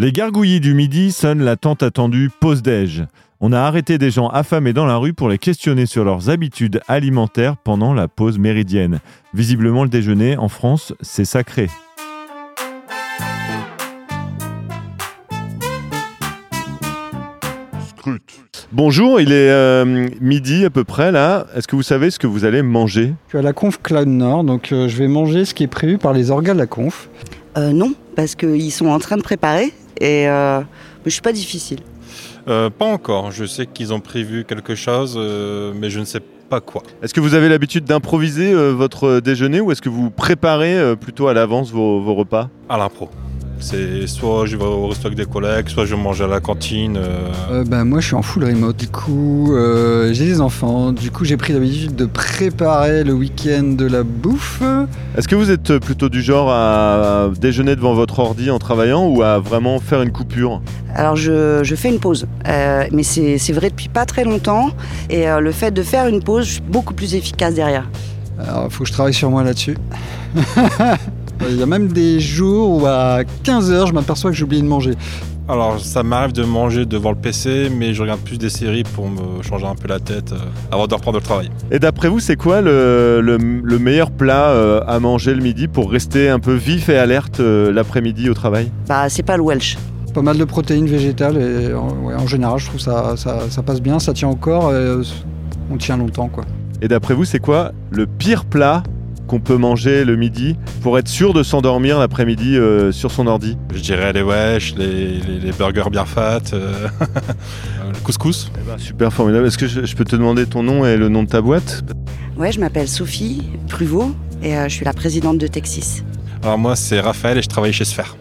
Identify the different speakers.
Speaker 1: Les gargouillis du midi sonnent la tant attendue pause déj. On a arrêté des gens affamés dans la rue pour les questionner sur leurs habitudes alimentaires pendant la pause méridienne. Visiblement, le déjeuner en France, c'est sacré. Bonjour, il est euh, midi à peu près là. Est-ce que vous savez ce que vous allez manger?
Speaker 2: Je suis à la conf Cloud Nord, donc euh, je vais manger ce qui est prévu par les organes de la conf.
Speaker 3: Euh, non, parce qu'ils sont en train de préparer et euh, je suis pas difficile.
Speaker 4: Euh, pas encore. Je sais qu'ils ont prévu quelque chose, euh, mais je ne sais pas quoi.
Speaker 1: Est-ce que vous avez l'habitude d'improviser euh, votre déjeuner ou est-ce que vous préparez euh, plutôt à l'avance vos, vos repas?
Speaker 4: À l'impro. C'est soit je vais au resto avec des collègues, soit je mange à la cantine. euh,
Speaker 2: Euh, bah, moi je suis en full remote, du coup euh, j'ai des enfants, du coup j'ai pris l'habitude de préparer le week-end de la bouffe.
Speaker 1: Est-ce que vous êtes plutôt du genre à déjeuner devant votre ordi en travaillant ou à vraiment faire une coupure?
Speaker 3: Alors je, je fais une pause, Euh, mais c'est c'est vrai depuis pas très longtemps et euh, le fait de faire une pause, je suis beaucoup plus efficace derrière.
Speaker 2: Alors il faut que je travaille sur moi là-dessus. Il y a même des jours où à 15h je m'aperçois que j'ai oublié de manger.
Speaker 4: Alors ça m'arrive de manger devant le PC, mais je regarde plus des séries pour me changer un peu la tête euh, avant de reprendre le travail.
Speaker 1: Et d'après vous, c'est quoi le, le- le meilleur plat euh, à manger le midi pour rester un peu vif et alerte euh, l'après-midi au travail?
Speaker 3: Bah c'est pas le Welsh.
Speaker 2: Pas mal de protéines végétales et en, ouais, en général je trouve ça, ça, ça passe bien, ça tient au corps et euh, on tient longtemps quoi.
Speaker 1: Et d'après vous, c'est quoi le pire plat qu'on peut manger le midi pour être sûr de s'endormir l'après-midi euh, sur son ordi
Speaker 4: Je dirais les wesh, les, les- les burgers bien fat, euh, le couscous.
Speaker 1: Eh ben, Super formidable. Est-ce que je, je peux te demander ton nom et le nom de ta boîte?
Speaker 3: Ouais, je m'appelle Sophie Pruvot et euh, je suis la présidente de Texas.
Speaker 4: Alors moi c'est Raphaël et je travaille chez Sphère.